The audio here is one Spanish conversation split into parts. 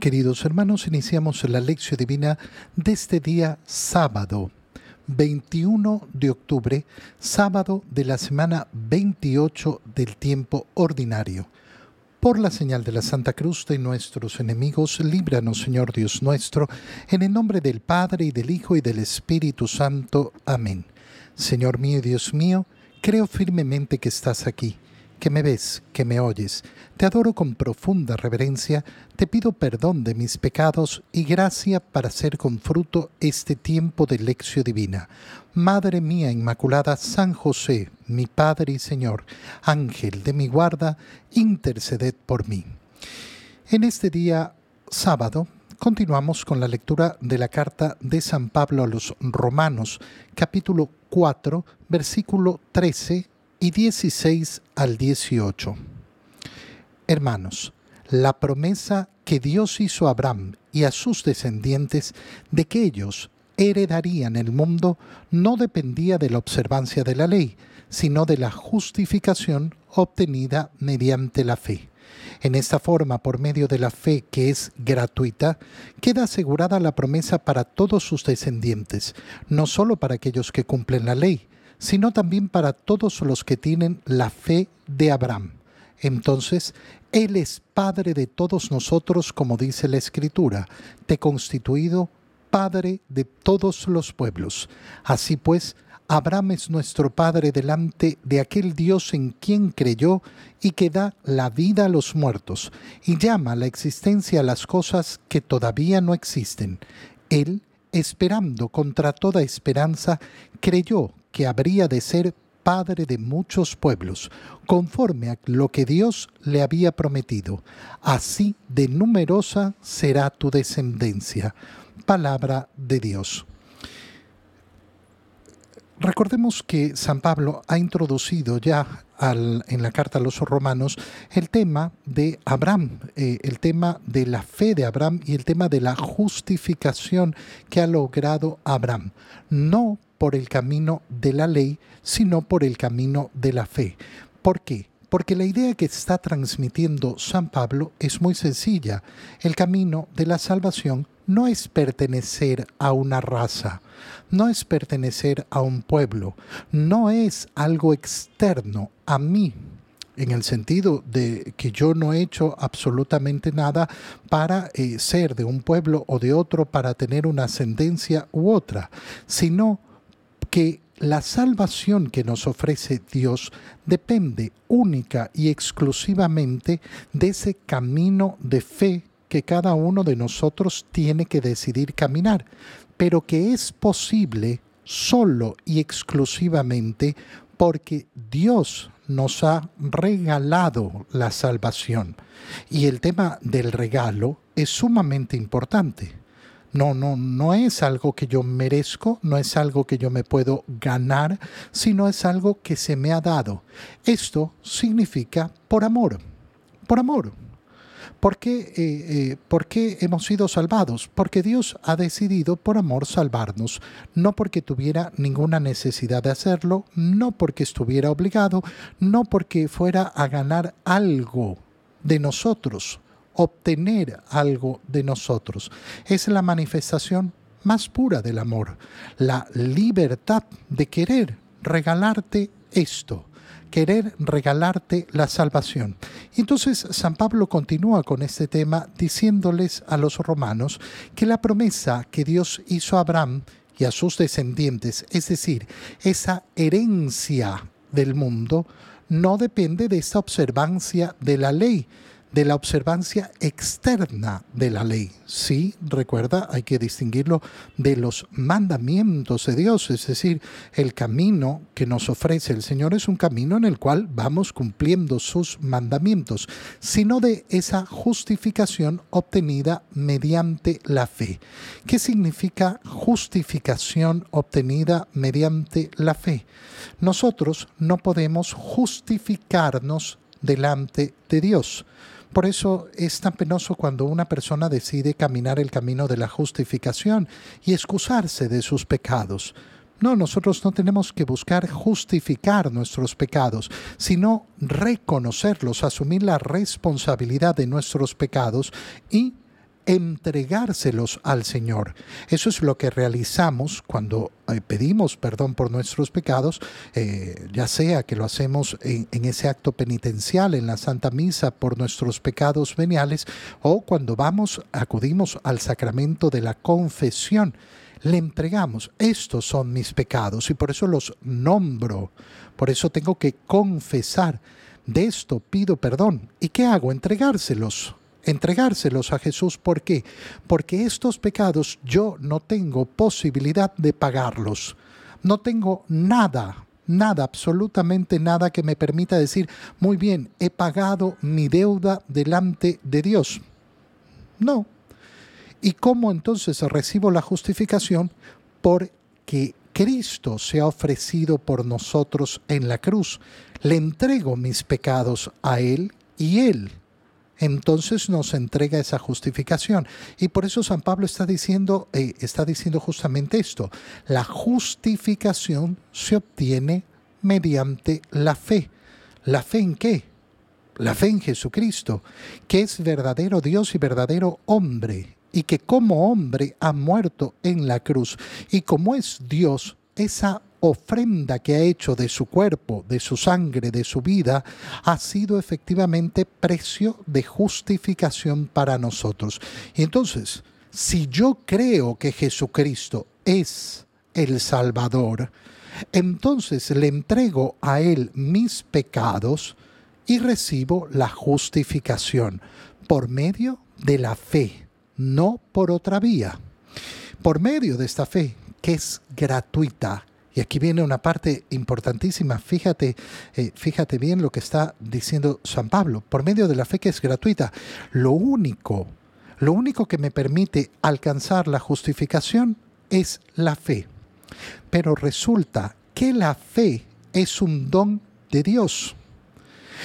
Queridos hermanos, iniciamos la lección divina de este día sábado, 21 de octubre, sábado de la semana 28 del tiempo ordinario. Por la señal de la Santa Cruz de nuestros enemigos, líbranos, Señor Dios nuestro, en el nombre del Padre y del Hijo y del Espíritu Santo. Amén. Señor mío y Dios mío, creo firmemente que estás aquí que me ves, que me oyes. Te adoro con profunda reverencia, te pido perdón de mis pecados y gracia para hacer con fruto este tiempo de lección divina. Madre mía Inmaculada, San José, mi Padre y Señor, Ángel de mi guarda, interceded por mí. En este día sábado continuamos con la lectura de la carta de San Pablo a los Romanos, capítulo 4, versículo 13 y 16 al 18. Hermanos, la promesa que Dios hizo a Abraham y a sus descendientes de que ellos heredarían el mundo no dependía de la observancia de la ley, sino de la justificación obtenida mediante la fe. En esta forma, por medio de la fe que es gratuita, queda asegurada la promesa para todos sus descendientes, no solo para aquellos que cumplen la ley, sino también para todos los que tienen la fe de Abraham. Entonces, Él es Padre de todos nosotros, como dice la Escritura, te constituido Padre de todos los pueblos. Así pues, Abraham es nuestro Padre delante de aquel Dios en quien creyó y que da la vida a los muertos y llama a la existencia a las cosas que todavía no existen. Él, esperando contra toda esperanza, creyó que habría de ser padre de muchos pueblos, conforme a lo que Dios le había prometido. Así de numerosa será tu descendencia. Palabra de Dios. Recordemos que San Pablo ha introducido ya en la carta a los romanos el tema de Abraham, eh, el tema de la fe de Abraham y el tema de la justificación que ha logrado Abraham. No por el camino de la ley, sino por el camino de la fe. ¿Por qué? Porque la idea que está transmitiendo San Pablo es muy sencilla. El camino de la salvación no es pertenecer a una raza, no es pertenecer a un pueblo, no es algo externo a mí, en el sentido de que yo no he hecho absolutamente nada para eh, ser de un pueblo o de otro, para tener una ascendencia u otra, sino que la salvación que nos ofrece Dios depende única y exclusivamente de ese camino de fe que cada uno de nosotros tiene que decidir caminar, pero que es posible solo y exclusivamente porque Dios nos ha regalado la salvación. Y el tema del regalo es sumamente importante. No, no, no es algo que yo merezco, no es algo que yo me puedo ganar, sino es algo que se me ha dado. Esto significa por amor, por amor. ¿Por qué, eh, eh, ¿Por qué, hemos sido salvados? Porque Dios ha decidido por amor salvarnos, no porque tuviera ninguna necesidad de hacerlo, no porque estuviera obligado, no porque fuera a ganar algo de nosotros, obtener algo de nosotros. Es la manifestación más pura del amor, la libertad de querer regalarte esto, querer regalarte la salvación. Entonces San Pablo continúa con este tema diciéndoles a los romanos que la promesa que Dios hizo a Abraham y a sus descendientes, es decir, esa herencia del mundo, no depende de esta observancia de la ley, de la observancia externa de la ley. Sí, recuerda, hay que distinguirlo de los mandamientos de Dios, es decir, el camino que nos ofrece el Señor es un camino en el cual vamos cumpliendo sus mandamientos, sino de esa justificación obtenida mediante la fe. ¿Qué significa justificación obtenida mediante la fe? Nosotros no podemos justificarnos delante de Dios. Por eso es tan penoso cuando una persona decide caminar el camino de la justificación y excusarse de sus pecados. No, nosotros no tenemos que buscar justificar nuestros pecados, sino reconocerlos, asumir la responsabilidad de nuestros pecados y entregárselos al Señor. Eso es lo que realizamos cuando eh, pedimos perdón por nuestros pecados, eh, ya sea que lo hacemos en, en, ese acto penitencial, en la Santa Misa por nuestros pecados veniales, o cuando vamos, acudimos al sacramento de la confesión. Le entregamos, estos son mis pecados y por eso los nombro, por eso tengo que confesar. De esto pido perdón. ¿Y qué hago? Entregárselos entregárselos a Jesús. ¿Por qué? Porque estos pecados yo no tengo posibilidad de pagarlos. No tengo nada, nada, absolutamente nada que me permita decir, muy bien, he pagado mi deuda delante de Dios. No. ¿Y cómo entonces recibo la justificación? Porque Cristo se ha ofrecido por nosotros en la cruz. Le entrego mis pecados a Él y Él entonces nos entrega esa justificación. Y por eso San Pablo está diciendo, eh, está diciendo justamente esto. La justificación se obtiene mediante la fe. ¿La fe en qué? La fe en Jesucristo, que es verdadero Dios y verdadero hombre, y que como hombre ha muerto en la cruz. Y como es Dios, esa ofrenda que ha hecho de su cuerpo, de su sangre, de su vida, ha sido efectivamente precio de justificación para nosotros. Y entonces, si yo creo que Jesucristo es el Salvador, entonces le entrego a Él mis pecados y recibo la justificación por medio de la fe, no por otra vía. Por medio de esta fe, que es gratuita, y aquí viene una parte importantísima. Fíjate, eh, fíjate bien lo que está diciendo San Pablo. Por medio de la fe que es gratuita, lo único, lo único que me permite alcanzar la justificación es la fe. Pero resulta que la fe es un don de Dios.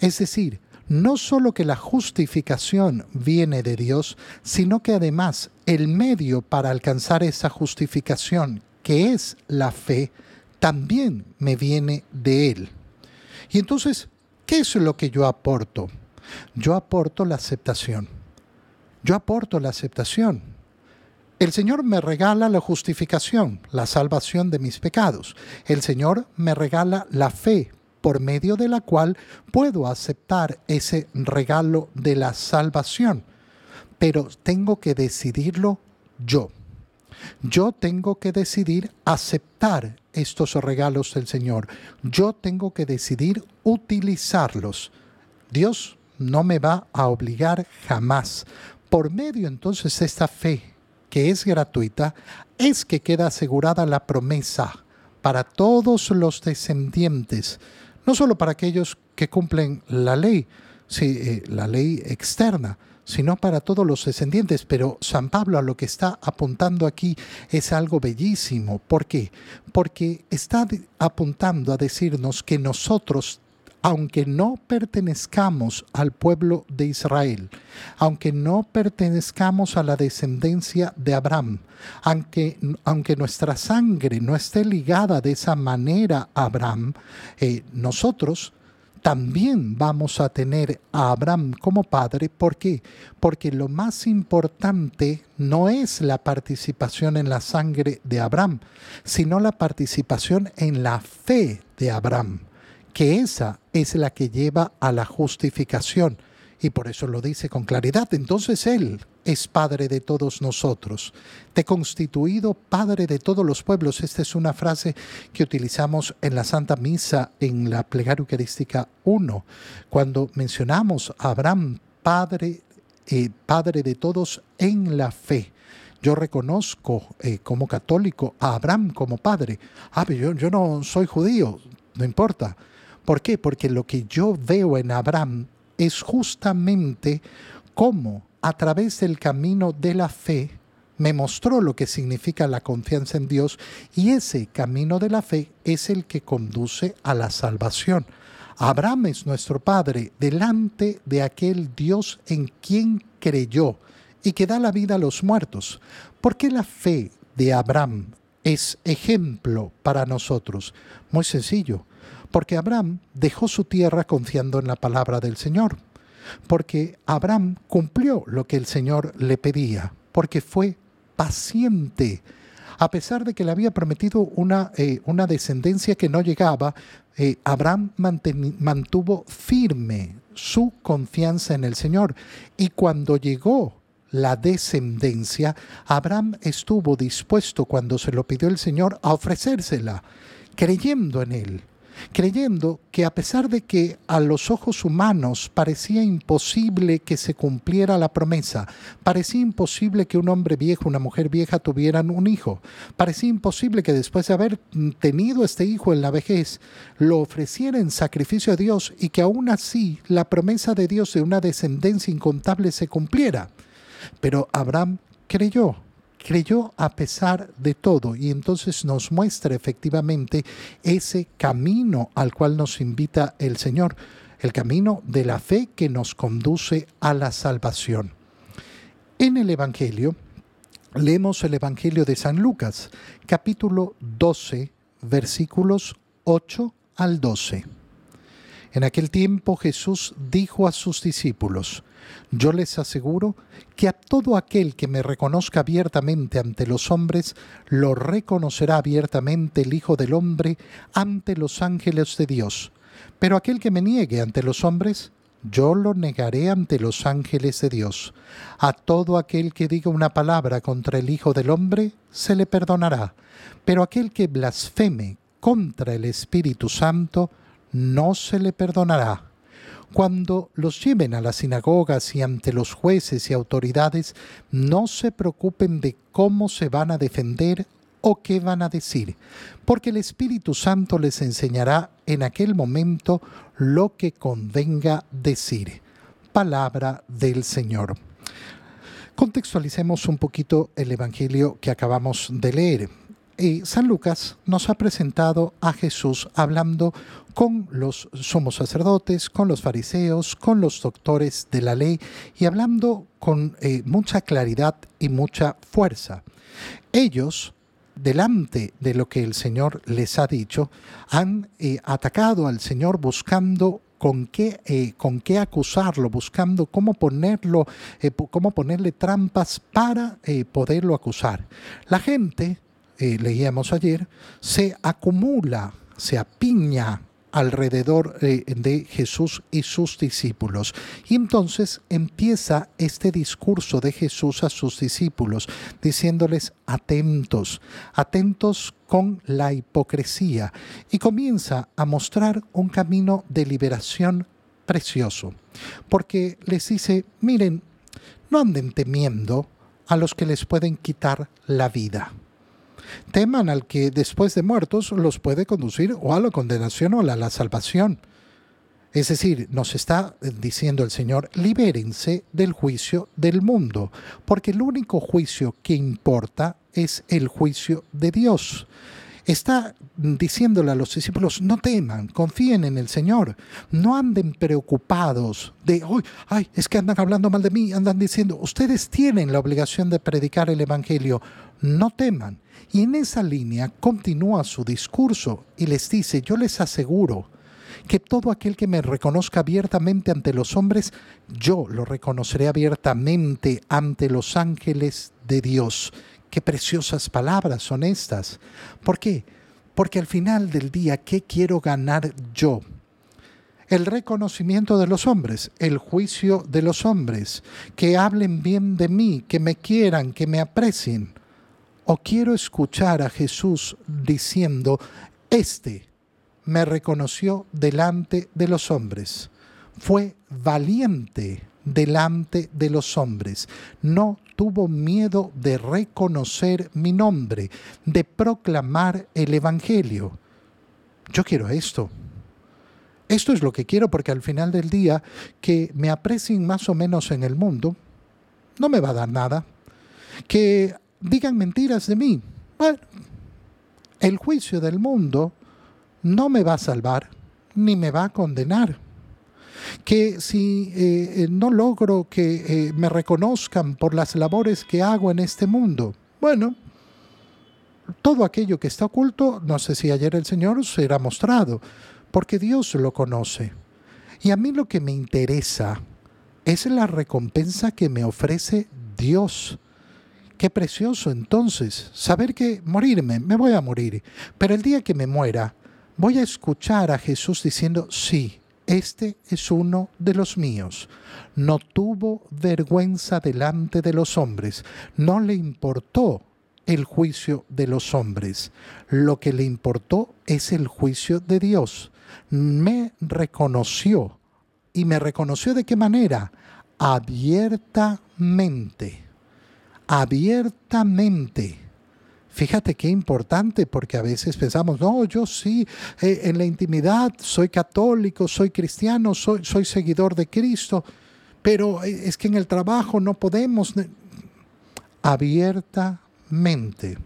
Es decir, no solo que la justificación viene de Dios, sino que además el medio para alcanzar esa justificación, que es la fe, también me viene de Él. Y entonces, ¿qué es lo que yo aporto? Yo aporto la aceptación. Yo aporto la aceptación. El Señor me regala la justificación, la salvación de mis pecados. El Señor me regala la fe por medio de la cual puedo aceptar ese regalo de la salvación. Pero tengo que decidirlo yo. Yo tengo que decidir aceptar estos regalos del Señor. Yo tengo que decidir utilizarlos. Dios no me va a obligar jamás. Por medio entonces de esta fe, que es gratuita, es que queda asegurada la promesa para todos los descendientes, no solo para aquellos que cumplen la ley, sí, eh, la ley externa, sino para todos los descendientes. Pero San Pablo a lo que está apuntando aquí es algo bellísimo. ¿Por qué? Porque está apuntando a decirnos que nosotros aunque no pertenezcamos al pueblo de Israel, aunque no pertenezcamos a la descendencia de Abraham, aunque, aunque nuestra sangre no esté ligada de esa manera a Abraham, eh, nosotros también vamos a tener a Abraham como padre. ¿Por qué? Porque lo más importante no es la participación en la sangre de Abraham, sino la participación en la fe de Abraham, que esa es la que lleva a la justificación. Y por eso lo dice con claridad. Entonces Él es Padre de todos nosotros. Te he constituido Padre de todos los pueblos. Esta es una frase que utilizamos en la Santa Misa, en la Plegaria Eucarística 1, cuando mencionamos a Abraham, Padre, eh, Padre de todos en la fe. Yo reconozco eh, como católico a Abraham como padre. Ah, pero yo, yo no soy judío, no importa. ¿Por qué? Porque lo que yo veo en Abraham es justamente cómo a través del camino de la fe me mostró lo que significa la confianza en Dios y ese camino de la fe es el que conduce a la salvación. Abraham es nuestro Padre delante de aquel Dios en quien creyó y que da la vida a los muertos. ¿Por qué la fe de Abraham es ejemplo para nosotros? Muy sencillo, porque Abraham dejó su tierra confiando en la palabra del Señor. porque Abraham cumplió lo que el Señor le pedía, porque fue paciente. A pesar de que le había prometido una, eh, una descendencia que no llegaba, eh, Abraham mantuvo firme su confianza en el Señor. Y cuando llegó la descendencia, Abraham estuvo dispuesto cuando se lo pidió el Señor a ofrecérsela, creyendo en él creyendo que a pesar de que a los ojos humanos parecía imposible que se cumpliera la promesa, parecía imposible que un hombre viejo, una mujer vieja tuvieran un hijo, parecía imposible que después de haber tenido este hijo en la vejez, lo ofreciera en sacrificio a Dios y que aún así la promesa de Dios de una descendencia incontable se cumpliera. Pero Abraham creyó creyó a pesar de todo y entonces nos muestra efectivamente ese camino al cual nos invita el Señor, el camino de la fe que nos conduce a la salvación. En el Evangelio, leemos el Evangelio de San Lucas, capítulo 12, versículos 8 al 12. En aquel tiempo Jesús dijo a sus discípulos, yo les aseguro que a todo aquel que me reconozca abiertamente ante los hombres, lo reconocerá abiertamente el Hijo del Hombre ante los ángeles de Dios. Pero aquel que me niegue ante los hombres, yo lo negaré ante los ángeles de Dios. A todo aquel que diga una palabra contra el Hijo del Hombre, se le perdonará. Pero aquel que blasfeme contra el Espíritu Santo, no se le perdonará. Cuando los lleven a las sinagogas y ante los jueces y autoridades, no se preocupen de cómo se van a defender o qué van a decir, porque el Espíritu Santo les enseñará en aquel momento lo que convenga decir. Palabra del Señor. Contextualicemos un poquito el Evangelio que acabamos de leer. Y San Lucas nos ha presentado a Jesús hablando con los somos sacerdotes, con los fariseos, con los doctores de la ley y hablando con eh, mucha claridad y mucha fuerza. Ellos, delante de lo que el Señor les ha dicho, han eh, atacado al Señor buscando con qué, eh, con qué acusarlo, buscando cómo ponerlo, cómo ponerle trampas para poderlo acusar. La gente eh, leíamos ayer, se acumula, se apiña alrededor eh, de Jesús y sus discípulos. Y entonces empieza este discurso de Jesús a sus discípulos, diciéndoles atentos, atentos con la hipocresía, y comienza a mostrar un camino de liberación precioso, porque les dice, miren, no anden temiendo a los que les pueden quitar la vida teman al que después de muertos los puede conducir o a la condenación o a la salvación. Es decir, nos está diciendo el Señor, libérense del juicio del mundo, porque el único juicio que importa es el juicio de Dios. Está diciéndole a los discípulos, no teman, confíen en el Señor, no anden preocupados de, ay, es que andan hablando mal de mí, andan diciendo, ustedes tienen la obligación de predicar el Evangelio, no teman. Y en esa línea continúa su discurso y les dice, yo les aseguro que todo aquel que me reconozca abiertamente ante los hombres, yo lo reconoceré abiertamente ante los ángeles de Dios. Qué preciosas palabras son estas. ¿Por qué? Porque al final del día, ¿qué quiero ganar yo? el reconocimiento de los hombres, el juicio de los hombres, que hablen bien de mí, que me quieran, que me aprecien. ¿O quiero escuchar a Jesús diciendo, este me reconoció delante de los hombres, fue valiente delante de los hombres, no tuvo miedo de reconocer mi nombre, de proclamar el Evangelio? Yo quiero esto. Esto es lo que quiero porque al final del día que me aprecien más o menos en el mundo no me va a dar nada. Que digan mentiras de mí. Bueno, el juicio del mundo no me va a salvar ni me va a condenar. Que si eh, eh, no logro que eh, me reconozcan por las labores que hago en este mundo, bueno, todo aquello que está oculto, no sé si ayer el Señor será mostrado, porque Dios lo conoce. Y a mí lo que me interesa es la recompensa que me ofrece Dios. Qué precioso entonces saber que morirme, me voy a morir, pero el día que me muera, voy a escuchar a Jesús diciendo, sí, este es uno de los míos. No tuvo vergüenza delante de los hombres, no le importó el juicio de los hombres, lo que le importó es el juicio de Dios. Me reconoció y me reconoció de qué manera? Abiertamente, abiertamente Fíjate qué importante porque a veces pensamos, no, yo sí, eh, en la intimidad soy católico, soy cristiano, soy, soy seguidor de Cristo, pero eh, es que en el trabajo no podemos abiertamente.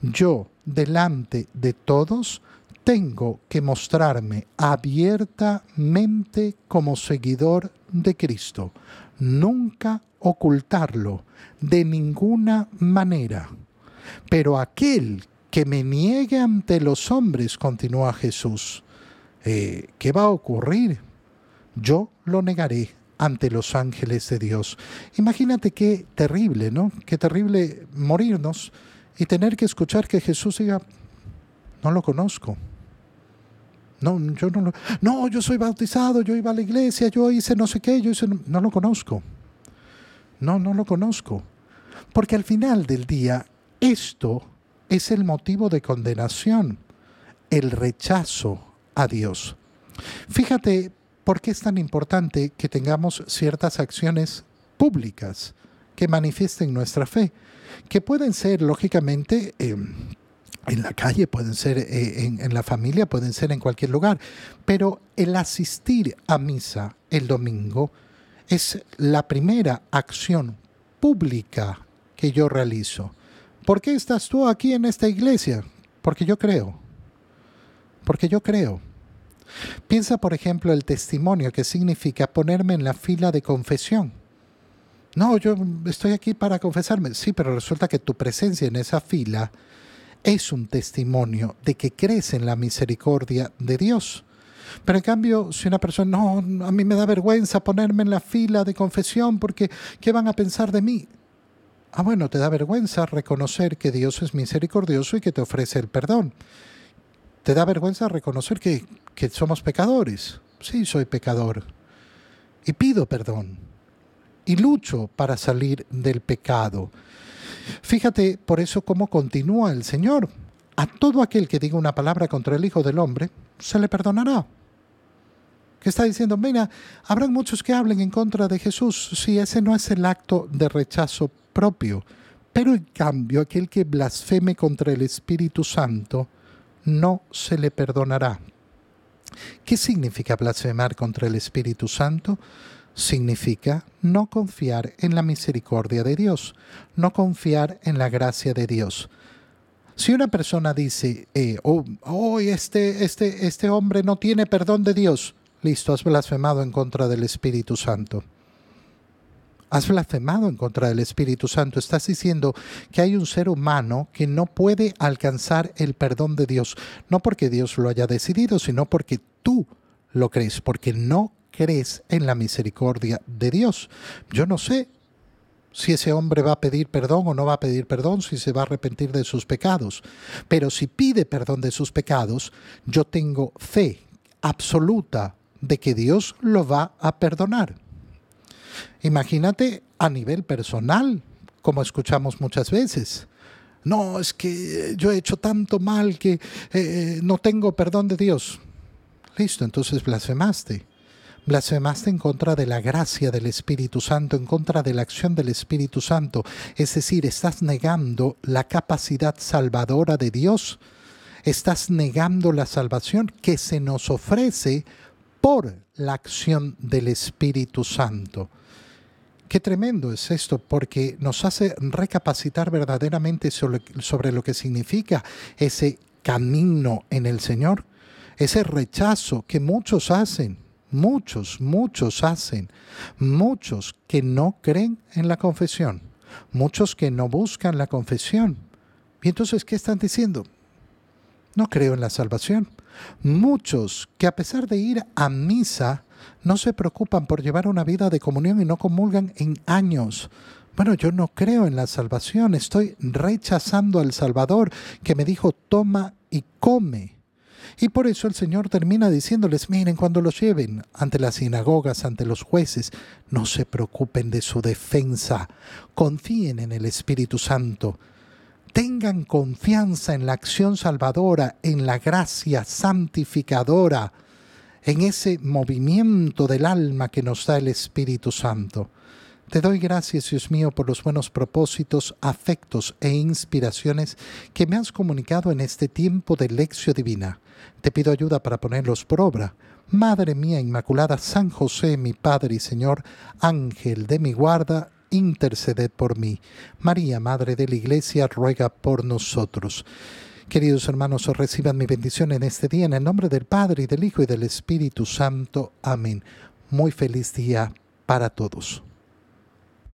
Yo, delante de todos, tengo que mostrarme abiertamente como seguidor de Cristo, nunca ocultarlo de ninguna manera. Pero aquel que me niegue ante los hombres, continúa Jesús, eh, ¿qué va a ocurrir? Yo lo negaré ante los ángeles de Dios. Imagínate qué terrible, ¿no? Qué terrible morirnos y tener que escuchar que Jesús diga, no lo conozco. No, yo no lo, no, yo soy bautizado, yo iba a la iglesia, yo hice no sé qué, yo hice, no lo conozco. No, no lo conozco. Porque al final del día esto es el motivo de condenación, el rechazo a Dios. Fíjate por qué es tan importante que tengamos ciertas acciones públicas que manifiesten nuestra fe, que pueden ser, lógicamente, em, en la calle, pueden ser eh, en, en, la familia, pueden ser en cualquier lugar, pero el asistir a misa el domingo es la primera acción pública que yo realizo. ¿Por qué estás tú aquí en esta iglesia? Porque yo creo. Porque yo creo. Piensa, por ejemplo, el testimonio que significa ponerme en la fila de confesión. No, yo estoy aquí para confesarme. Sí, pero resulta que tu presencia en esa fila es un testimonio de que crees en la misericordia de Dios. Pero en cambio, si una persona, no, a mí me da vergüenza ponerme en la fila de confesión porque, ¿qué van a pensar de mí? Ah, bueno, te da vergüenza reconocer que Dios es misericordioso y que te ofrece el perdón. Te da vergüenza reconocer que, que somos pecadores. Sí, soy pecador. Y pido perdón. Y lucho para salir del pecado. Fíjate por eso cómo continúa el Señor. A todo aquel que diga una palabra contra el Hijo del Hombre, se le perdonará. ¿Qué está diciendo, mira, habrán muchos que hablen en contra de Jesús. Si ese no es el acto de rechazo propio. Pero en cambio, aquel que blasfeme contra el Espíritu Santo, no se le perdonará. ¿Qué significa blasfemar contra el Espíritu Santo? Significa no confiar en la misericordia de Dios, no confiar en la gracia de Dios. Si una persona dice, eh, oh, oh, este, este, este hombre no tiene perdón de Dios, listo, has blasfemado en contra del Espíritu Santo. Has blasfemado en contra del Espíritu Santo. Estás diciendo que hay un ser humano que no puede alcanzar el perdón de Dios, no porque Dios lo haya decidido, sino porque tú lo crees, porque no crees en la misericordia de Dios. Yo no sé si ese hombre va a pedir perdón o no va a pedir perdón, si se va a arrepentir de sus pecados. Pero si pide perdón de sus pecados, yo tengo fe absoluta de que Dios lo va a perdonar. Imagínate a nivel personal, como escuchamos muchas veces. No, es que yo he hecho tanto mal que eh, no tengo perdón de Dios. Listo, entonces blasfemaste. Blasfemaste en contra de la gracia del Espíritu Santo, en contra de la acción del Espíritu Santo. Es decir, estás negando la capacidad salvadora de Dios. Estás negando la salvación que se nos ofrece por la acción del Espíritu Santo. Qué tremendo es esto, porque nos hace recapacitar verdaderamente sobre, lo que significa ese camino en el Señor, ese rechazo que muchos hacen, muchos, muchos hacen, muchos que no creen en la confesión, muchos que no buscan la confesión. Y entonces, ¿qué están diciendo? No creo en la salvación. Muchos que a pesar de ir a misa, no se preocupan por llevar una vida de comunión y no comulgan en años. Bueno, yo no creo en la salvación, estoy rechazando al Salvador que me dijo toma y come. Y por eso el Señor termina diciéndoles, miren, cuando los lleven ante las sinagogas, ante los jueces, no se preocupen de su defensa, confíen en el Espíritu Santo, tengan confianza en la acción salvadora, en la gracia santificadora, en ese movimiento del alma que nos da el Espíritu Santo. Te doy gracias, Dios mío, por los buenos propósitos, afectos e inspiraciones que me has comunicado en este tiempo de lección divina. Te pido ayuda para ponerlos por obra. Madre mía Inmaculada, San José, mi Padre y Señor, Ángel de mi guarda, interceded por mí. María, Madre de la Iglesia, ruega por nosotros. Queridos hermanos, os reciban mi bendición en este día, en el nombre del Padre, y del Hijo, y del Espíritu Santo. Amén. Muy feliz día para todos.